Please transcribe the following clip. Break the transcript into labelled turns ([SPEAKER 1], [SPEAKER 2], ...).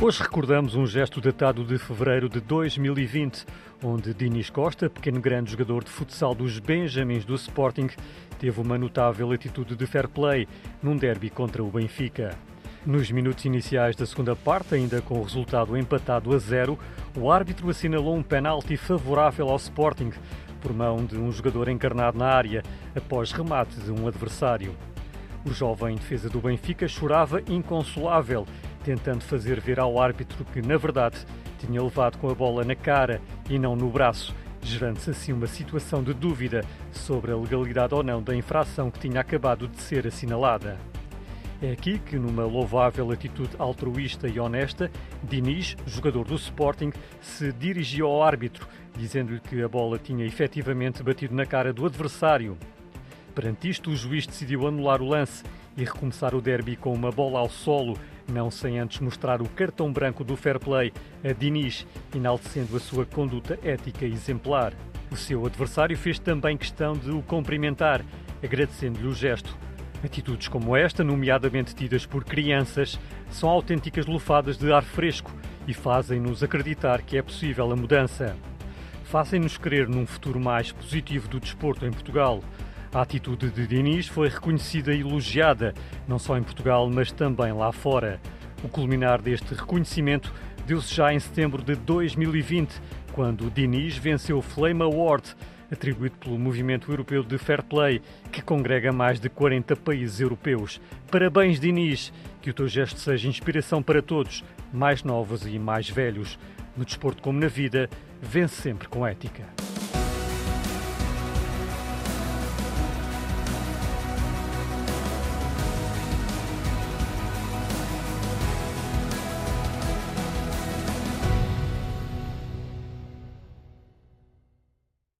[SPEAKER 1] Hoje recordamos um gesto datado de fevereiro de 2020, onde Dinis Costa, pequeno grande jogador de futsal dos Benjamins do Sporting, teve uma notável atitude de fair play num derby contra o Benfica. Nos minutos iniciais da segunda parte, ainda com o resultado empatado a zero, o árbitro assinalou um penalti favorável ao Sporting, por mão de um jogador encarnado na área, após remate de um adversário. O jovem defesa do Benfica chorava inconsolável tentando fazer ver ao árbitro que, na verdade, tinha levado com a bola na cara e não no braço, gerando-se assim uma situação de dúvida sobre a legalidade ou não da infração que tinha acabado de ser assinalada. É aqui que, numa louvável atitude altruísta e honesta, Diniz, jogador do Sporting, se dirigiu ao árbitro, dizendo-lhe que a bola tinha efetivamente batido na cara do adversário. Perante isto, o juiz decidiu anular o lance e recomeçar o derby com uma bola ao solo, não sem antes mostrar o cartão branco do fair play a Diniz, enaltecendo a sua conduta ética exemplar. O seu adversário fez também questão de o cumprimentar, agradecendo-lhe o gesto. Atitudes como esta, nomeadamente tidas por crianças, são autênticas lufadas de ar fresco e fazem-nos acreditar que é possível a mudança. Fazem-nos crer num futuro mais positivo do desporto em Portugal. A atitude de Diniz foi reconhecida e elogiada, não só em Portugal, mas também lá fora. O culminar deste reconhecimento deu-se já em setembro de 2020, quando Diniz venceu o Flame Award, atribuído pelo Movimento Europeu de Fair Play, que congrega mais de 40 países europeus. Parabéns, Diniz! Que o teu gesto seja inspiração para todos, mais novos e mais velhos. No desporto como na vida, vence sempre com ética.